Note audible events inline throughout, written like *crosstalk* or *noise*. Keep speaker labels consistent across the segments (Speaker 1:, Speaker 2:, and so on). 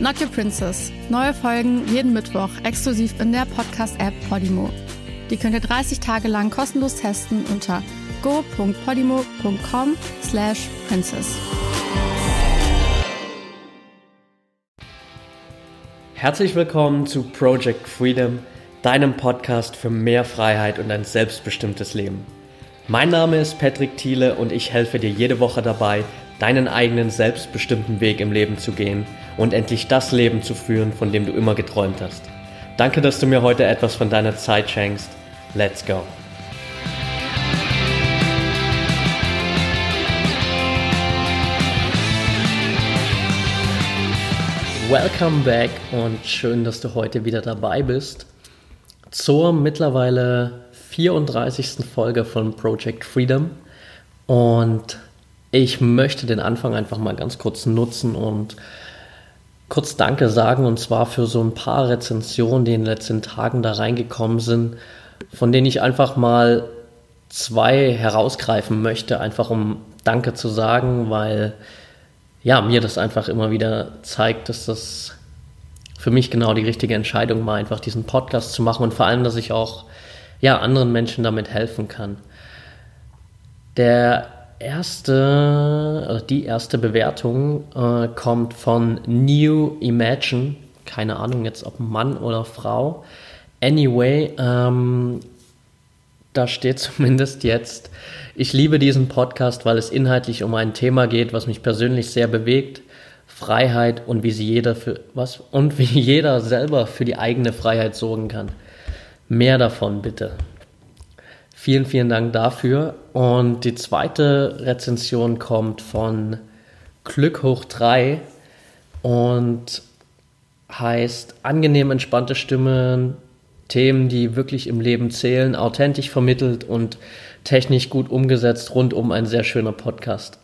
Speaker 1: Not Your Princess. Neue Folgen jeden Mittwoch exklusiv in der Podcast-App Podimo. Die könnt ihr 30 Tage lang kostenlos testen unter go.podimo.com slash princess.
Speaker 2: Herzlich willkommen zu Project Freedom, deinem Podcast für mehr Freiheit und ein selbstbestimmtes Leben. Mein Name ist Patrick Thiele und ich helfe dir jede Woche dabei, deinen eigenen selbstbestimmten Weg im Leben zu gehen und endlich das Leben zu führen, von dem du immer geträumt hast. Danke, dass du mir heute etwas von deiner Zeit schenkst. Let's go! Welcome back und schön, dass du heute wieder dabei bist zur mittlerweile 34. Folge von Project Freedom. Und ich möchte den Anfang einfach mal ganz kurz nutzen und kurz Danke sagen und zwar für so ein paar Rezensionen, die in den letzten Tagen da reingekommen sind, von denen ich einfach mal zwei herausgreifen möchte, einfach um Danke zu sagen, weil ja, mir das einfach immer wieder zeigt, dass das für mich genau die richtige Entscheidung war, einfach diesen Podcast zu machen und vor allem, dass ich auch ja, anderen Menschen damit helfen kann. Der erste, die erste Bewertung äh, kommt von New Imagine. Keine Ahnung jetzt, ob Mann oder Frau. Anyway, ähm, da steht *laughs* zumindest jetzt, ich liebe diesen Podcast, weil es inhaltlich um ein Thema geht, was mich persönlich sehr bewegt. Freiheit und wie sie jeder für was und wie jeder selber für die eigene Freiheit sorgen kann. Mehr davon bitte. Vielen, vielen Dank dafür. Und die zweite Rezension kommt von Glück hoch 3 und heißt angenehm entspannte Stimmen, Themen, die wirklich im Leben zählen, authentisch vermittelt und technisch gut umgesetzt, rundum ein sehr schöner Podcast.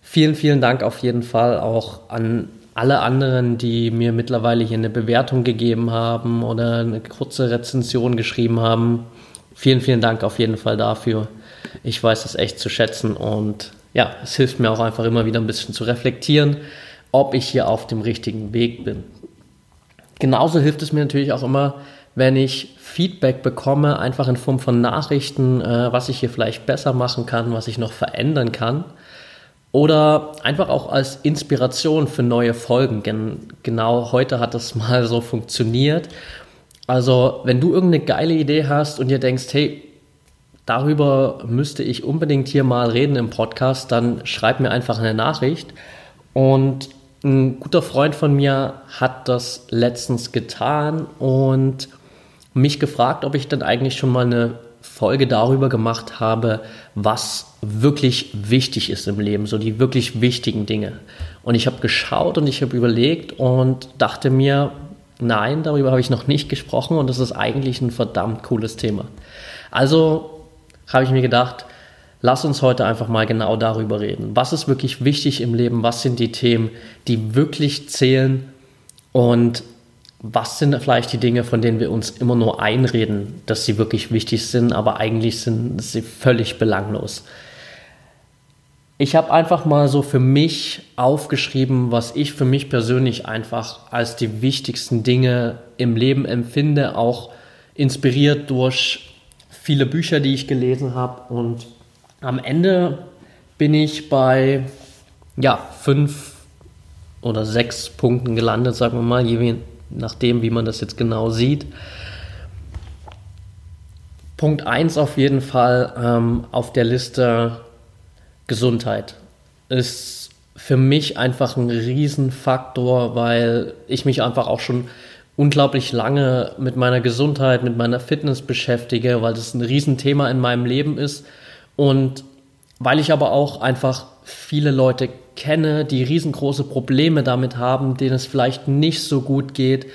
Speaker 2: Vielen, vielen Dank auf jeden Fall auch an alle anderen, die mir mittlerweile hier eine Bewertung gegeben haben oder eine kurze Rezension geschrieben haben. Vielen, vielen Dank auf jeden Fall dafür. Ich weiß es echt zu schätzen und ja, es hilft mir auch einfach immer wieder ein bisschen zu reflektieren, ob ich hier auf dem richtigen Weg bin. Genauso hilft es mir natürlich auch immer, wenn ich Feedback bekomme, einfach in Form von Nachrichten, äh, was ich hier vielleicht besser machen kann, was ich noch verändern kann. Oder einfach auch als Inspiration für neue Folgen. Gen genau heute hat das *laughs* mal so funktioniert. Also, wenn du irgendeine geile Idee hast und dir denkst, hey, darüber müsste ich unbedingt hier mal reden im Podcast, dann schreib mir einfach eine Nachricht. Und ein guter Freund von mir hat das letztens getan und mich gefragt, ob ich dann eigentlich schon mal eine Folge darüber gemacht habe, was wirklich wichtig ist im Leben, so die wirklich wichtigen Dinge. Und ich habe geschaut und ich habe überlegt und dachte mir, nein, darüber habe ich noch nicht gesprochen und das ist eigentlich ein verdammt cooles Thema. Also habe ich mir gedacht, lass uns heute einfach mal genau darüber reden. Was ist wirklich wichtig im Leben? Was sind die Themen, die wirklich zählen? Und was sind vielleicht die Dinge, von denen wir uns immer nur einreden, dass sie wirklich wichtig sind, aber eigentlich sind sie völlig belanglos. Ich habe einfach mal so für mich aufgeschrieben, was ich für mich persönlich einfach als die wichtigsten Dinge im Leben empfinde, auch inspiriert durch viele Bücher, die ich gelesen habe. Und am Ende bin ich bei ja, fünf oder sechs Punkten gelandet, sagen wir mal, je nachdem, wie man das jetzt genau sieht. Punkt 1 auf jeden Fall ähm, auf der Liste Gesundheit. Ist für mich einfach ein Riesenfaktor, weil ich mich einfach auch schon unglaublich lange mit meiner Gesundheit, mit meiner Fitness beschäftige, weil das ein Riesenthema in meinem Leben ist und weil ich aber auch einfach viele Leute kenne, die riesengroße Probleme damit haben, denen es vielleicht nicht so gut geht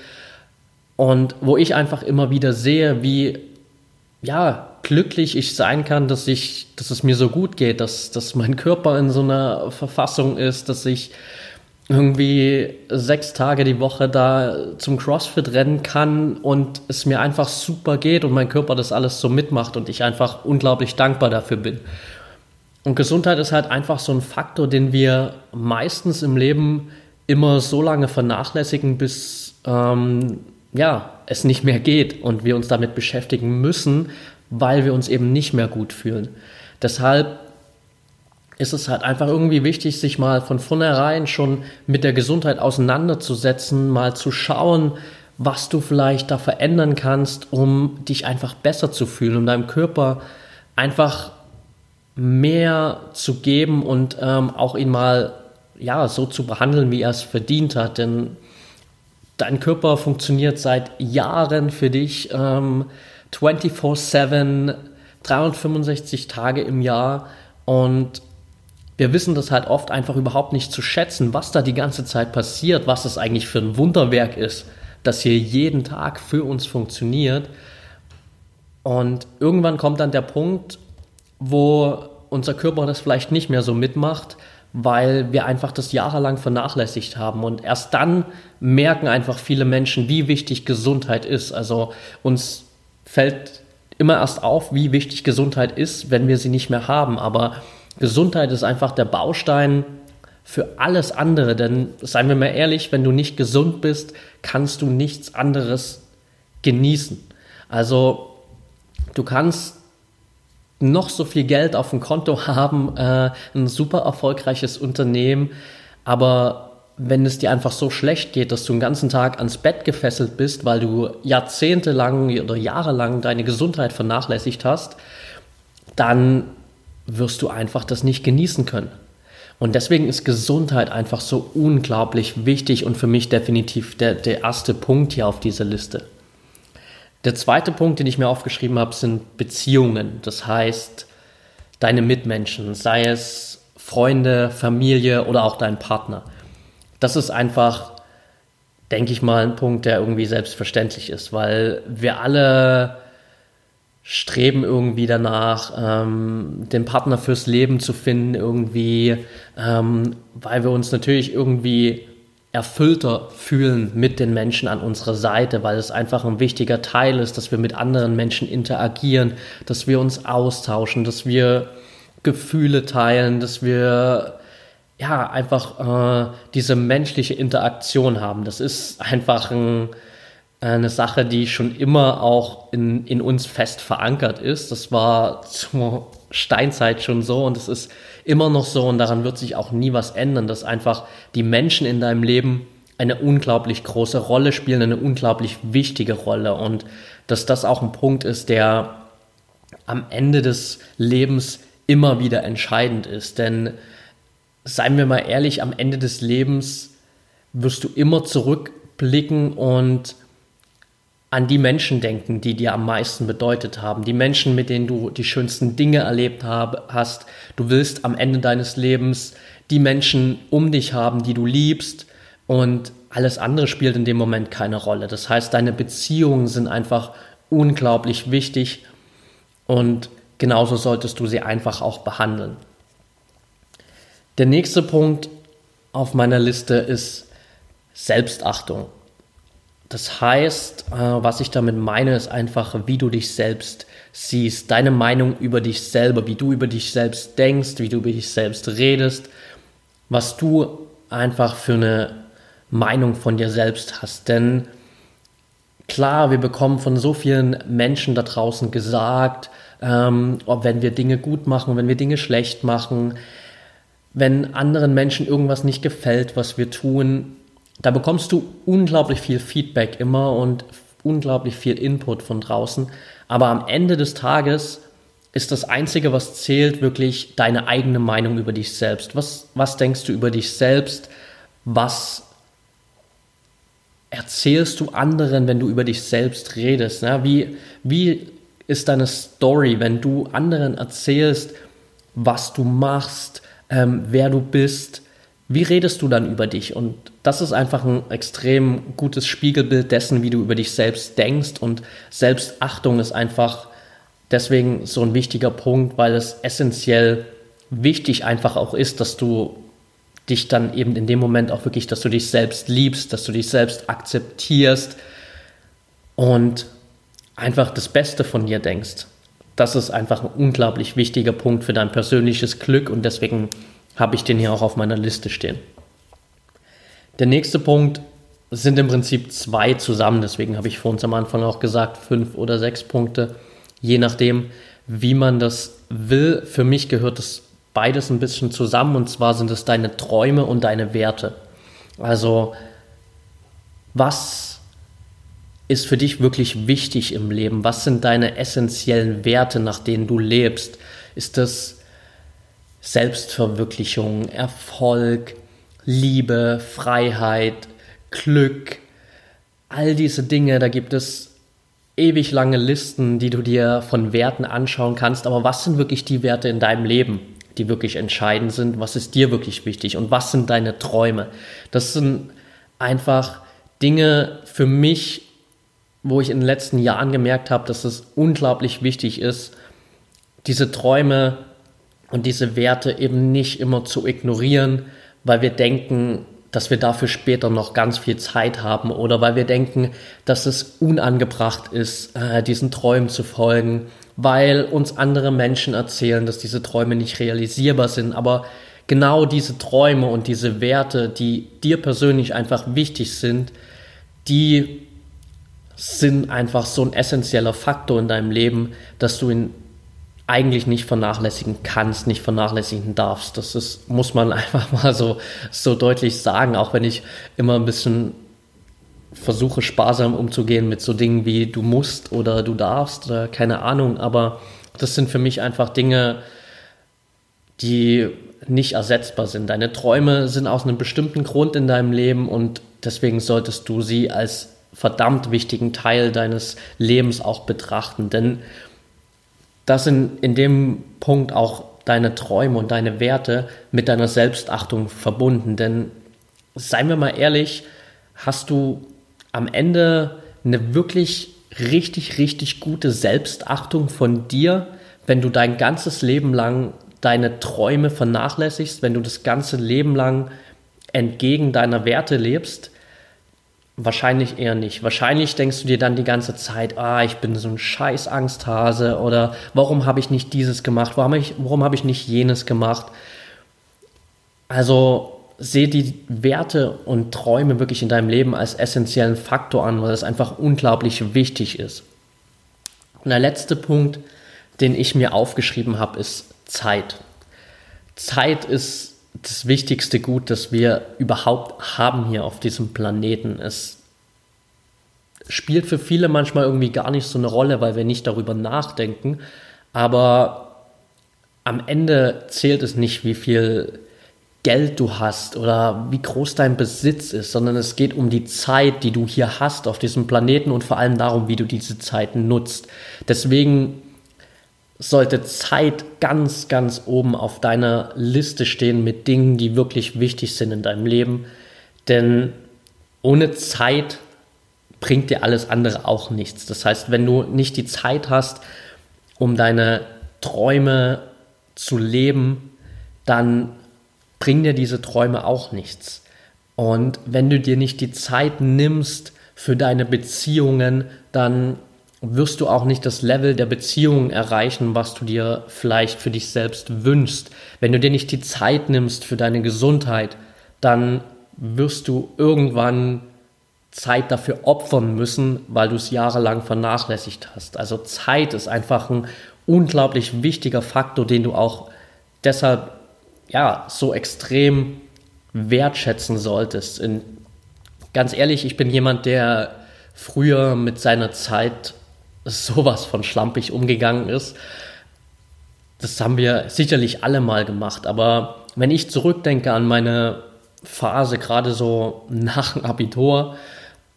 Speaker 2: Und wo ich einfach immer wieder sehe, wie ja, glücklich ich sein kann, dass ich, dass es mir so gut geht, dass, dass mein Körper in so einer Verfassung ist, dass ich irgendwie sechs Tage die Woche da zum CrossFit rennen kann und es mir einfach super geht und mein Körper das alles so mitmacht und ich einfach unglaublich dankbar dafür bin. Und Gesundheit ist halt einfach so ein Faktor, den wir meistens im Leben immer so lange vernachlässigen, bis ähm, ja, es nicht mehr geht und wir uns damit beschäftigen müssen, weil wir uns eben nicht mehr gut fühlen. Deshalb ist es halt einfach irgendwie wichtig, sich mal von vornherein schon mit der Gesundheit auseinanderzusetzen, mal zu schauen, was du vielleicht da verändern kannst, um dich einfach besser zu fühlen, um deinem Körper einfach mehr zu geben und ähm, auch ihn mal ja so zu behandeln, wie er es verdient hat. Denn dein Körper funktioniert seit Jahren für dich ähm, 24/7, 365 Tage im Jahr und wir wissen das halt oft einfach überhaupt nicht zu schätzen, was da die ganze Zeit passiert, was es eigentlich für ein Wunderwerk ist, das hier jeden Tag für uns funktioniert. Und irgendwann kommt dann der Punkt, wo unser Körper das vielleicht nicht mehr so mitmacht, weil wir einfach das jahrelang vernachlässigt haben. Und erst dann merken einfach viele Menschen, wie wichtig Gesundheit ist. Also uns fällt immer erst auf, wie wichtig Gesundheit ist, wenn wir sie nicht mehr haben. Aber Gesundheit ist einfach der Baustein für alles andere. Denn seien wir mal ehrlich, wenn du nicht gesund bist, kannst du nichts anderes genießen. Also du kannst noch so viel Geld auf dem Konto haben, äh, ein super erfolgreiches Unternehmen, aber wenn es dir einfach so schlecht geht, dass du den ganzen Tag ans Bett gefesselt bist, weil du jahrzehntelang oder jahrelang deine Gesundheit vernachlässigt hast, dann wirst du einfach das nicht genießen können. Und deswegen ist Gesundheit einfach so unglaublich wichtig und für mich definitiv der, der erste Punkt hier auf dieser Liste. Der zweite Punkt, den ich mir aufgeschrieben habe, sind Beziehungen. Das heißt, deine Mitmenschen, sei es Freunde, Familie oder auch dein Partner. Das ist einfach, denke ich mal, ein Punkt, der irgendwie selbstverständlich ist, weil wir alle streben irgendwie danach, ähm, den Partner fürs Leben zu finden, irgendwie, ähm, weil wir uns natürlich irgendwie erfüllter fühlen mit den Menschen an unserer Seite, weil es einfach ein wichtiger Teil ist, dass wir mit anderen Menschen interagieren, dass wir uns austauschen, dass wir Gefühle teilen, dass wir ja einfach äh, diese menschliche Interaktion haben. Das ist einfach ein eine Sache, die schon immer auch in, in uns fest verankert ist. Das war zur Steinzeit schon so und es ist immer noch so und daran wird sich auch nie was ändern, dass einfach die Menschen in deinem Leben eine unglaublich große Rolle spielen, eine unglaublich wichtige Rolle und dass das auch ein Punkt ist, der am Ende des Lebens immer wieder entscheidend ist. Denn seien wir mal ehrlich, am Ende des Lebens wirst du immer zurückblicken und an die Menschen denken, die dir am meisten bedeutet haben, die Menschen, mit denen du die schönsten Dinge erlebt hab, hast. Du willst am Ende deines Lebens die Menschen um dich haben, die du liebst und alles andere spielt in dem Moment keine Rolle. Das heißt, deine Beziehungen sind einfach unglaublich wichtig und genauso solltest du sie einfach auch behandeln. Der nächste Punkt auf meiner Liste ist Selbstachtung. Das heißt, äh, was ich damit meine, ist einfach, wie du dich selbst siehst, deine Meinung über dich selber, wie du über dich selbst denkst, wie du über dich selbst redest, was du einfach für eine Meinung von dir selbst hast. Denn klar, wir bekommen von so vielen Menschen da draußen gesagt, ähm, ob wenn wir Dinge gut machen, wenn wir Dinge schlecht machen, wenn anderen Menschen irgendwas nicht gefällt, was wir tun, da bekommst du unglaublich viel Feedback immer und unglaublich viel Input von draußen. Aber am Ende des Tages ist das Einzige, was zählt, wirklich deine eigene Meinung über dich selbst. Was, was denkst du über dich selbst? Was erzählst du anderen, wenn du über dich selbst redest? Ne? Wie, wie ist deine Story, wenn du anderen erzählst, was du machst, ähm, wer du bist? Wie redest du dann über dich? Und das ist einfach ein extrem gutes Spiegelbild dessen, wie du über dich selbst denkst. Und Selbstachtung ist einfach deswegen so ein wichtiger Punkt, weil es essentiell wichtig einfach auch ist, dass du dich dann eben in dem Moment auch wirklich, dass du dich selbst liebst, dass du dich selbst akzeptierst und einfach das Beste von dir denkst. Das ist einfach ein unglaublich wichtiger Punkt für dein persönliches Glück und deswegen habe ich den hier auch auf meiner Liste stehen. Der nächste Punkt sind im Prinzip zwei zusammen, deswegen habe ich vor uns am Anfang auch gesagt, fünf oder sechs Punkte, je nachdem, wie man das will. Für mich gehört das beides ein bisschen zusammen und zwar sind es deine Träume und deine Werte. Also was ist für dich wirklich wichtig im Leben? Was sind deine essentiellen Werte, nach denen du lebst? Ist das Selbstverwirklichung, Erfolg, Liebe, Freiheit, Glück? All diese Dinge, da gibt es ewig lange Listen, die du dir von Werten anschauen kannst. Aber was sind wirklich die Werte in deinem Leben? die wirklich entscheidend sind. Was ist dir wirklich wichtig und was sind deine Träume? Das sind einfach Dinge für mich, wo ich in den letzten Jahren gemerkt habe, dass es unglaublich wichtig ist, diese Träume und diese Werte eben nicht immer zu ignorieren, weil wir denken, dass wir dafür später noch ganz viel Zeit haben oder weil wir denken, dass es unangebracht ist, äh, diesen Träumen zu folgen weil uns andere Menschen erzählen, dass diese Träume nicht realisierbar sind. Aber genau diese Träume und diese Werte, die dir persönlich einfach wichtig sind, die sind einfach so ein essentieller Faktor in deinem Leben, dass du ihn eigentlich nicht vernachlässigen kannst, nicht vernachlässigen darfst. Das ist, muss man *laughs* einfach mal so, so deutlich sagen, auch wenn ich immer ein bisschen versuche sparsam umzugehen mit so Dingen wie du musst oder du darfst oder keine Ahnung, aber das sind für mich einfach Dinge, die nicht ersetzbar sind. Deine Träume sind aus einem bestimmten Grund in deinem Leben und deswegen solltest du sie als verdammt wichtigen Teil deines Lebens auch betrachten, denn das sind in dem Punkt auch deine Träume und deine Werte mit deiner Selbstachtung verbunden, denn seien wir mal ehrlich, hast du am Ende eine wirklich richtig, richtig gute Selbstachtung von dir, wenn du dein ganzes Leben lang deine Träume vernachlässigst, wenn du das ganze Leben lang entgegen deiner Werte lebst? Wahrscheinlich eher nicht. Wahrscheinlich denkst du dir dann die ganze Zeit, ah, ich bin so ein scheiß Angsthase oder warum habe ich nicht dieses gemacht, warum habe ich, warum habe ich nicht jenes gemacht? Also sehe die Werte und Träume wirklich in deinem Leben als essentiellen Faktor an, weil es einfach unglaublich wichtig ist. Und der letzte Punkt, den ich mir aufgeschrieben habe, ist Zeit. Zeit ist das wichtigste Gut, das wir überhaupt haben hier auf diesem Planeten. Es spielt für viele manchmal irgendwie gar nicht so eine Rolle, weil wir nicht darüber nachdenken. Aber am Ende zählt es nicht, wie viel Geld du hast oder wie groß dein Besitz ist, sondern es geht um die Zeit, die du hier hast auf diesem Planeten und vor allem darum, wie du diese Zeit nutzt. Deswegen sollte Zeit ganz, ganz oben auf deiner Liste stehen mit Dingen, die wirklich wichtig sind in deinem Leben. Denn ohne Zeit bringt dir alles andere auch nichts. Das heißt, wenn du nicht die Zeit hast, um deine Träume zu leben, dann bringen dir diese Träume auch nichts. Und wenn du dir nicht die Zeit nimmst für deine Beziehungen, dann wirst du auch nicht das Level der Beziehungen erreichen, was du dir vielleicht für dich selbst wünschst. Wenn du dir nicht die Zeit nimmst für deine Gesundheit, dann wirst du irgendwann Zeit dafür opfern müssen, weil du es jahrelang vernachlässigt hast. Also Zeit ist einfach ein unglaublich wichtiger Faktor, den du auch deshalb ja, so extrem wertschätzen solltest. In, ganz ehrlich, ich bin jemand, der früher mit seiner Zeit sowas von schlampig umgegangen ist. Das haben wir sicherlich alle mal gemacht, aber wenn ich zurückdenke an meine Phase, gerade so nach dem Abitur,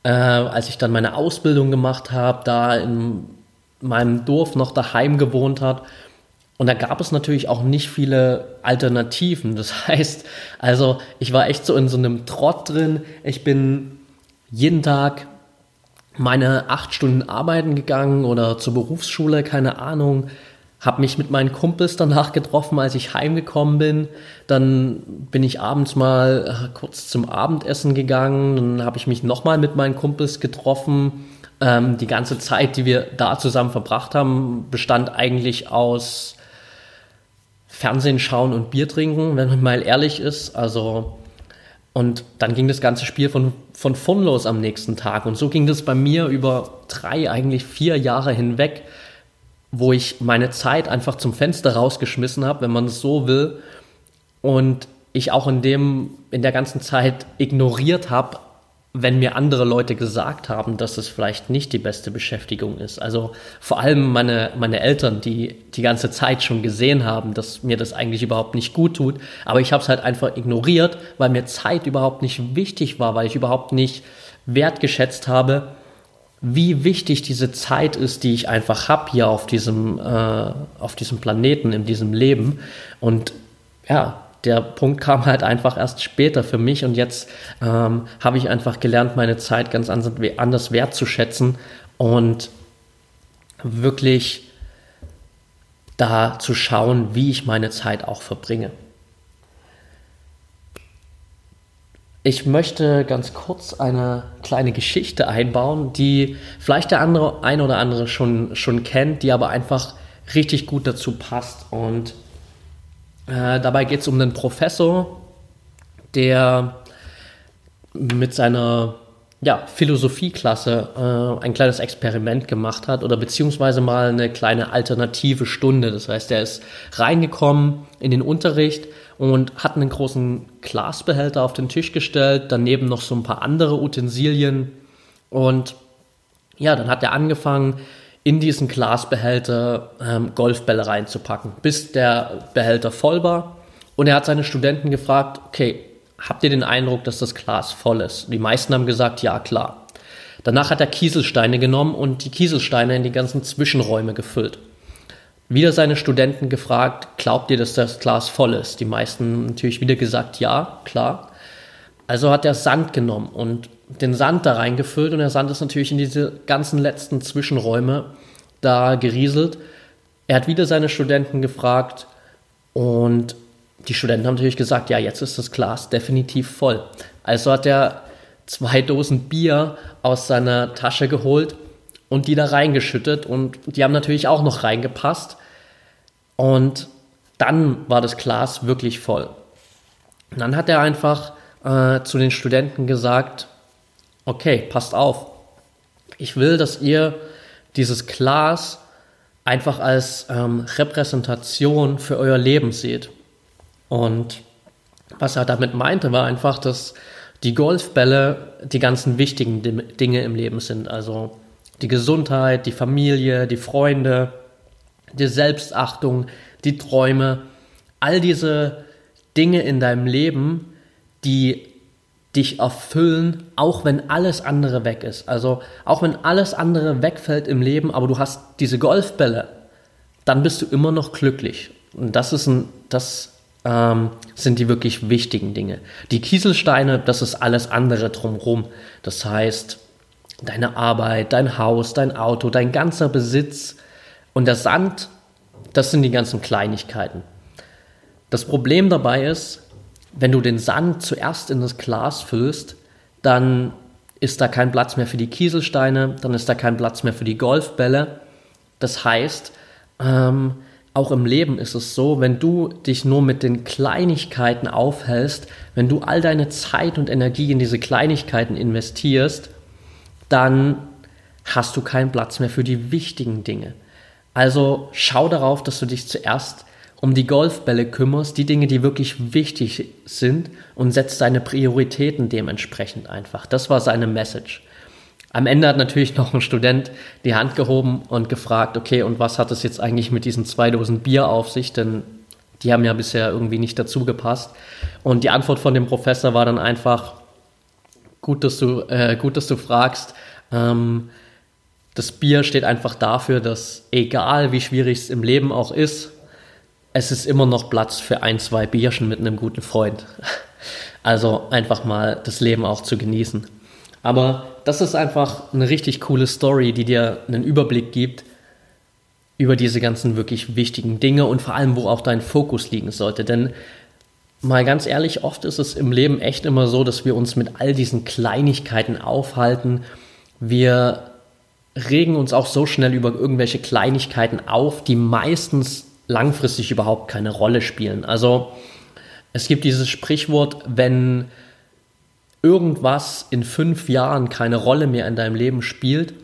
Speaker 2: äh, als ich dann meine Ausbildung gemacht habe, da in meinem Dorf noch daheim gewohnt hat Und da gab es natürlich auch nicht viele Alternativen. Das *laughs* heißt, also ich war echt so in so einem Trott drin. Ich bin jeden Tag meine acht Stunden arbeiten gegangen oder zur Berufsschule, keine Ahnung. Habe mich mit meinen Kumpels danach getroffen, als ich heimgekommen bin. Dann bin ich abends mal äh, kurz zum Abendessen gegangen. Dann habe ich mich nochmal mit meinen Kumpels getroffen. Ähm, die ganze Zeit, die wir da zusammen verbracht haben, bestand eigentlich aus Fernsehen schauen und Bier trinken, wenn man mal ehrlich ist. Also, und dann ging das ganze Spiel von, von vorn los am nächsten Tag. Und so ging das bei mir über drei, eigentlich vier Jahre hinweg, wo ich meine Zeit einfach zum Fenster rausgeschmissen habe, wenn man es so will. Und ich auch in dem, in der ganzen Zeit ignoriert habe, wenn mir andere Leute gesagt haben, dass es vielleicht nicht die beste Beschäftigung ist. Also vor allem meine, meine Eltern, die die ganze Zeit schon gesehen haben, dass mir das eigentlich überhaupt nicht gut tut. Aber ich habe es halt einfach ignoriert, weil mir Zeit überhaupt nicht wichtig war, weil ich überhaupt nicht wertgeschätzt habe, wie wichtig diese Zeit ist, die ich einfach habe hier auf diesem, äh, auf diesem Planeten, in diesem Leben. Und ja, der Punkt kam halt einfach erst später für mich und jetzt ähm, habe ich einfach gelernt, meine Zeit ganz anders wertzuschätzen und wirklich da zu schauen, wie ich meine Zeit auch verbringe. Ich möchte ganz kurz eine kleine Geschichte einbauen, die vielleicht der andere, ein oder andere schon, schon kennt, die aber einfach richtig gut dazu passt und äh, dabei geht es um einen Professor, der mit seiner ja, Philosophieklasse äh, ein kleines Experiment gemacht hat oder beziehungsweise mal eine kleine alternative Stunde. Das heißt, er ist reingekommen in den Unterricht und hat einen großen Glasbehälter auf den Tisch gestellt, daneben noch so ein paar andere Utensilien und ja, dann hat er angefangen, in diesen Glasbehälter ähm, Golfbälle reinzupacken, bis der Behälter voll war. Und er hat seine Studenten gefragt, okay, habt ihr den Eindruck, dass das Glas voll ist? Die meisten haben gesagt, ja, klar. Danach hat er Kieselsteine genommen und die Kieselsteine in die ganzen Zwischenräume gefüllt. Wieder seine Studenten gefragt, glaubt ihr, dass das Glas voll ist? Die meisten natürlich wieder gesagt, ja, klar. Also hat er Sand genommen und den Sand da reingefüllt und der Sand ist natürlich in diese ganzen letzten Zwischenräume da gerieselt. Er hat wieder seine Studenten gefragt und die Studenten haben natürlich gesagt, ja, jetzt ist das Glas definitiv voll. Also hat er zwei Dosen Bier aus seiner Tasche geholt und die da reingeschüttet und die haben natürlich auch noch reingepasst. Und dann war das Glas wirklich voll. Und dann hat er einfach äh, zu den Studenten gesagt, okay, passt auf. Ich will, dass ihr dieses Glas einfach als ähm, Repräsentation für euer Leben seht. Und was er damit meinte, war einfach, dass die Golfbälle die ganzen wichtigen Dinge im Leben sind. Also die Gesundheit, die Familie, die Freunde, die Selbstachtung, die Träume, all diese Dinge in deinem Leben, die dich erfüllen, auch wenn alles andere weg ist. Also auch wenn alles andere wegfällt im Leben, aber du hast diese Golfbälle, dann bist du immer noch glücklich. Und das ist ein, das ähm, sind die wirklich wichtigen Dinge. Die Kieselsteine, das ist alles andere drumherum. Das heißt, deine Arbeit, dein Haus, dein Auto, dein ganzer Besitz und der Sand, das sind die ganzen Kleinigkeiten. Das Problem dabei ist, wenn du den Sand zuerst in das Glas füllst, dann ist da kein Platz mehr für die Kieselsteine, dann ist da kein Platz mehr für die Golfbälle. Das heißt, ähm, auch im Leben ist es so, wenn du dich nur mit den Kleinigkeiten aufhältst, wenn du all deine Zeit und Energie in diese Kleinigkeiten investierst, dann hast du keinen Platz mehr für die wichtigen Dinge. Also schau darauf, dass du dich zuerst um die Golfbälle kümmerst, die Dinge, die wirklich wichtig sind und setzt deine Prioritäten dementsprechend einfach. Das war seine Message. Am Ende hat natürlich *laughs* noch ein Student die Hand gehoben und gefragt, okay, und was hat es jetzt eigentlich mit diesen zwei Dosen Bier auf sich? Denn die haben ja bisher irgendwie nicht dazu gepasst. Und die Antwort von dem Professor war dann einfach, gut, dass du, äh, gut, dass du fragst. Ähm, das Bier steht einfach dafür, dass egal wie schwierig es im Leben auch ist, es ist immer noch Platz für ein, zwei Bierchen mit einem guten Freund. Also einfach mal das Leben auch zu genießen. Aber das ist einfach eine richtig coole Story, die dir einen Überblick gibt über diese ganzen wirklich wichtigen Dinge und vor allem, wo auch dein Fokus liegen sollte. Denn mal ganz ehrlich, oft ist es im Leben echt immer so, dass wir uns mit all diesen Kleinigkeiten aufhalten. Wir regen uns auch so schnell über irgendwelche Kleinigkeiten auf, die meistens langfristig überhaupt keine Rolle spielen. Also es gibt dieses Sprichwort, wenn irgendwas in fünf Jahren keine Rolle mehr in deinem Leben spielt,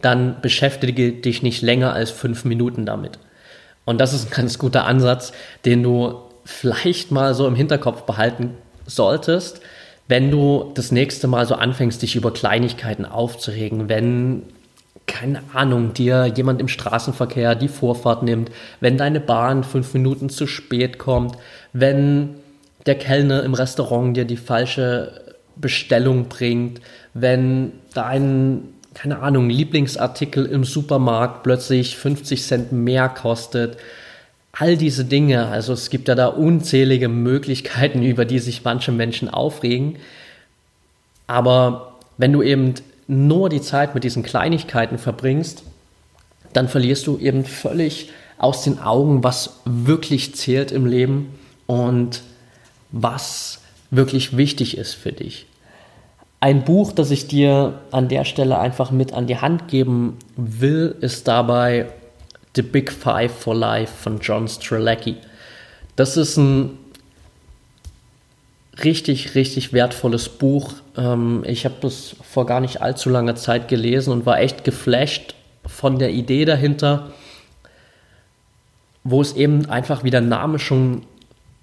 Speaker 2: dann beschäftige dich nicht länger als fünf Minuten damit. Und das ist ein ganz guter Ansatz, den du vielleicht mal so im Hinterkopf behalten solltest, wenn du das nächste Mal so anfängst, dich über Kleinigkeiten aufzuregen, wenn, keine Ahnung, dir jemand im Straßenverkehr die Vorfahrt nimmt, wenn deine Bahn fünf Minuten zu spät kommt, wenn der Kellner im Restaurant dir die falsche Bestellung bringt, wenn dein, keine Ahnung, Lieblingsartikel im Supermarkt plötzlich 50 Cent mehr kostet. All diese Dinge, also es gibt ja da unzählige Möglichkeiten, *laughs* über die sich manche Menschen aufregen. Aber wenn du eben nur die Zeit mit diesen Kleinigkeiten verbringst, dann verlierst du eben völlig aus den Augen, was wirklich zählt im Leben und was wirklich wichtig ist für dich. Ein Buch, das ich dir an der Stelle einfach mit an die Hand geben will, ist dabei The Big Five for Life von John Strelacki. Das ist ein richtig, richtig wertvolles Buch. Ähm, ich habe das vor gar nicht allzu langer Zeit gelesen und war echt geflasht von der Idee dahinter, wo es eben einfach, wie der Name schon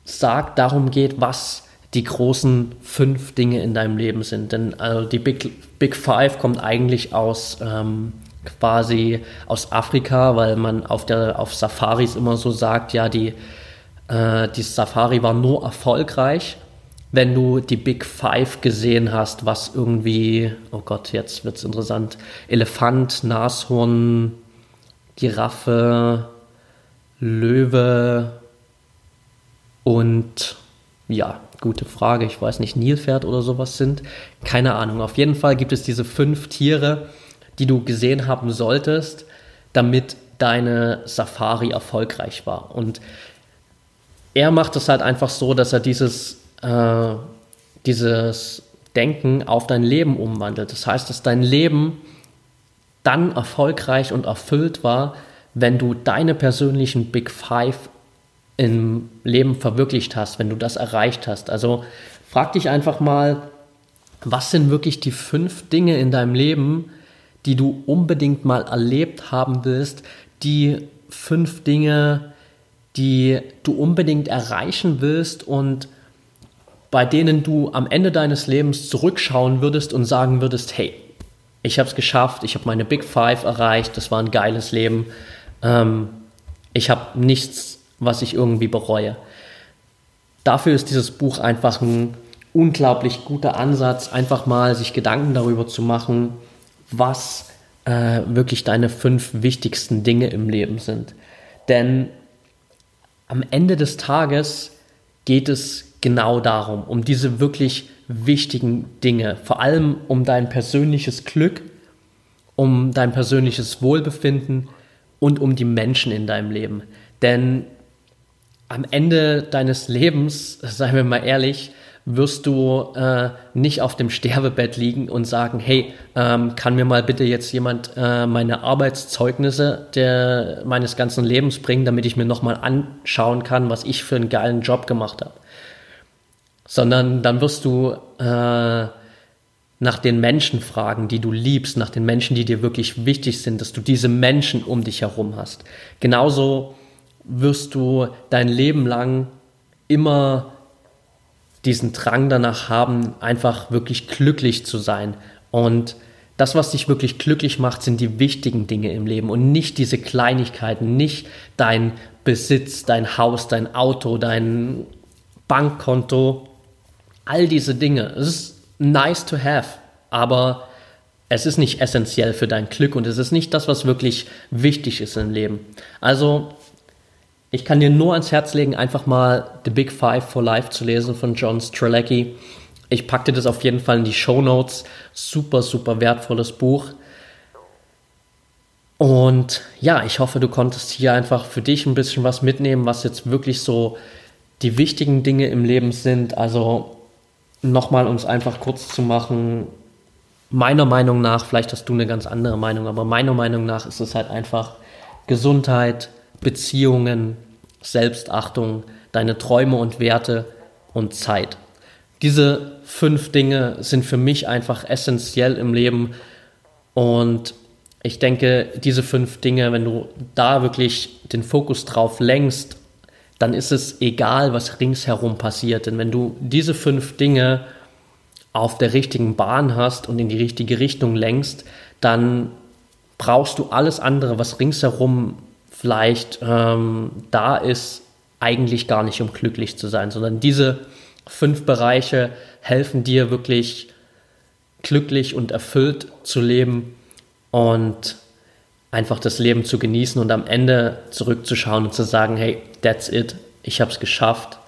Speaker 2: sagt, darum geht, was die großen fünf Dinge in deinem Leben sind. Denn also die Big, Big Five kommt eigentlich aus ähm, quasi aus Afrika, weil man auf, der, auf Safaris immer so sagt, ja, die, äh, die Safari war nur erfolgreich, wenn du die Big Five gesehen hast, was irgendwie, oh Gott, jetzt wird es interessant, Elefant, Nashorn, Giraffe, Löwe, und ja, gute Frage. Ich weiß nicht, Nilpferd oder sowas sind. Keine Ahnung. Auf jeden Fall gibt es diese fünf Tiere, die du gesehen haben solltest, damit deine Safari erfolgreich war. Und er macht es halt einfach so, dass er dieses, äh, dieses Denken auf dein Leben umwandelt. Das heißt, dass dein Leben dann erfolgreich und erfüllt war, wenn du deine persönlichen Big Five im Leben verwirklicht hast, wenn du das erreicht hast. Also frag dich einfach mal, was sind wirklich die fünf Dinge in deinem Leben, die du unbedingt mal erlebt haben willst, die fünf Dinge, die du unbedingt erreichen willst und bei denen du am Ende deines Lebens zurückschauen würdest und sagen würdest, hey, ich habe es geschafft, ich habe meine Big Five erreicht, das war ein geiles Leben, ähm, ich habe nichts was ich irgendwie bereue. Dafür ist dieses Buch einfach ein unglaublich guter Ansatz, einfach mal sich Gedanken darüber zu machen, was äh, wirklich deine fünf wichtigsten Dinge im Leben sind. Denn am Ende des Tages geht es genau darum, um diese wirklich wichtigen Dinge, vor allem um dein persönliches Glück, um dein persönliches Wohlbefinden und um die Menschen in deinem Leben. Denn am Ende deines Lebens, *laughs* seien wir mal ehrlich, wirst du äh, nicht auf dem Sterbebett liegen und sagen, hey, ähm, kann mir mal bitte jetzt jemand äh, meine Arbeitszeugnisse der, meines ganzen Lebens bringen, damit ich mir nochmal anschauen kann, was ich für einen geilen Job gemacht habe. Sondern dann wirst du äh, nach den Menschen fragen, die du liebst, nach den Menschen, die dir wirklich wichtig sind, dass du diese Menschen um dich herum hast. Genauso wirst du dein Leben lang immer diesen Drang danach haben, einfach wirklich glücklich zu sein. Und das, was dich wirklich glücklich macht, sind die wichtigen Dinge im Leben und nicht diese Kleinigkeiten, nicht dein Besitz, dein Haus, dein Auto, dein Bankkonto, all diese Dinge. Es ist nice to have, aber es ist nicht essentiell für dein Glück und es ist nicht das, was wirklich wichtig ist im Leben. Also Ich kann dir nur ans Herz legen, einfach mal The Big Five for Life zu lesen von John Strelecki. Ich packte das auf jeden Fall in die Show Notes. Super, super wertvolles Buch. Und ja, ich hoffe, du konntest hier einfach für dich ein bisschen was mitnehmen, was jetzt wirklich so die wichtigen Dinge im Leben sind. Also nochmal, es einfach kurz zu machen, meiner Meinung nach, vielleicht hast du eine ganz andere Meinung, aber meiner Meinung nach ist es halt einfach Gesundheit, Beziehungen, Selbstachtung, deine Träume und Werte und Zeit. Diese fünf Dinge sind für mich einfach essentiell im Leben und ich denke, diese fünf Dinge, wenn du da wirklich den Fokus drauf lenkst, dann ist es egal, was ringsherum passiert. Denn wenn du diese fünf Dinge auf der richtigen Bahn hast und in die richtige Richtung lenkst, dann brauchst du alles andere, was ringsherum vielleicht ähm, da ist, eigentlich gar nicht, um glücklich zu sein, sondern diese fünf Bereiche helfen dir wirklich glücklich und erfüllt zu leben und einfach das Leben zu genießen und am Ende zurückzuschauen und zu sagen, hey, that's it, ich habe es geschafft.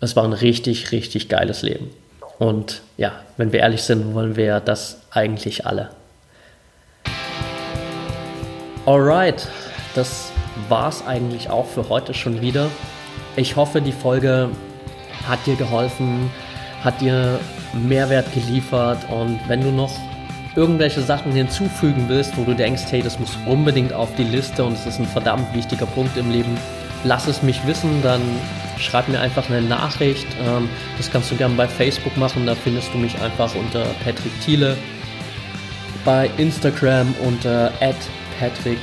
Speaker 2: Es war ein richtig, richtig geiles Leben. Und ja, wenn wir ehrlich sind, wollen wir das eigentlich alle. Alright, das war es eigentlich auch für heute schon wieder. Ich hoffe, die Folge hat dir geholfen, hat dir Mehrwert geliefert und wenn du noch irgendwelche Sachen hinzufügen willst, wo du denkst, hey, das muss unbedingt auf die Liste und es ist ein verdammt wichtiger Punkt im Leben, lass es mich wissen, dann schreib mir einfach eine Nachricht. Ähm, das kannst du gerne bei Facebook machen, da findest du mich einfach unter Patrick Thiele. Bei Instagram unter patrick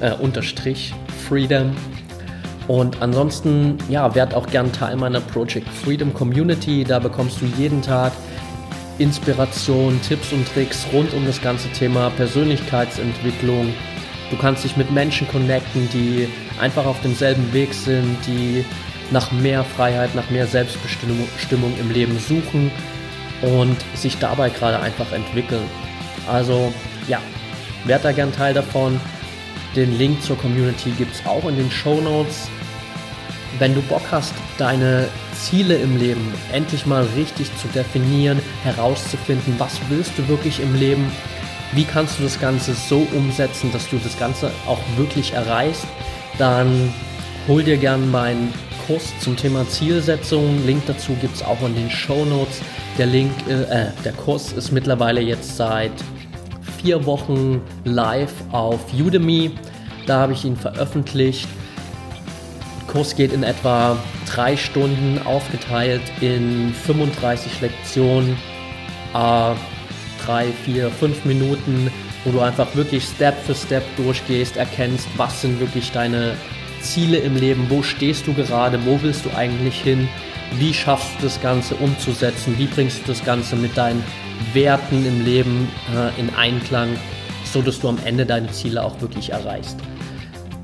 Speaker 2: äh, unterstrich freedom. Und ansonsten, ja, werd auch gern Teil meiner Project Freedom Community. Da bekommst du jeden Tag Inspiration, Tipps und Tricks rund um das ganze Thema Persönlichkeitsentwicklung, Du kannst dich mit Menschen connecten, die einfach auf demselben Weg sind, die nach mehr Freiheit, nach mehr Selbstbestimmung im Leben suchen und sich dabei gerade einfach entwickeln. Also ja, werd da gern Teil davon. Den Link zur Community gibt es auch in den Show Notes. Wenn du Bock hast, deine Ziele im Leben endlich mal richtig zu definieren, herauszufinden, was willst du wirklich im Leben, wie kannst du das Ganze so umsetzen, dass du das Ganze auch wirklich erreichst, dann hol dir gern meinen Kurs zum Thema Zielsetzung. Link dazu gibt es auch in den Show Notes. Der Link, äh, der Kurs ist mittlerweile jetzt seit vier Wochen live auf Udemy. Da habe ich ihn veröffentlicht. Der Kurs geht in etwa drei Stunden aufgeteilt in 35 Lektionen. Äh, drei, vier, fünf Minuten, wo du einfach wirklich Step für Step durchgehst, erkennst, was sind wirklich deine Ziele im Leben, wo stehst du gerade, wo willst du eigentlich hin, wie schaffst du das Ganze umzusetzen, wie bringst du das Ganze mit deinen Werten im Leben äh, in Einklang, so dass du am Ende deine Ziele auch wirklich erreichst.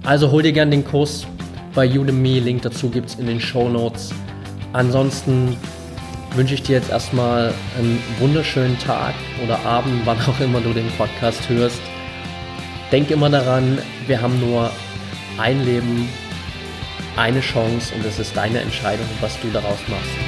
Speaker 2: Also hol dir gerne den Kurs bei Udemy, Link dazu gibt es in den Show Notes. Ansonsten wünsche ich dir jetzt erstmal einen wunderschönen Tag oder Abend, wann auch immer du den Podcast hörst. Denk immer daran, wir haben nur ein Leben, eine Chance und es ist deine Entscheidung, was du daraus machst.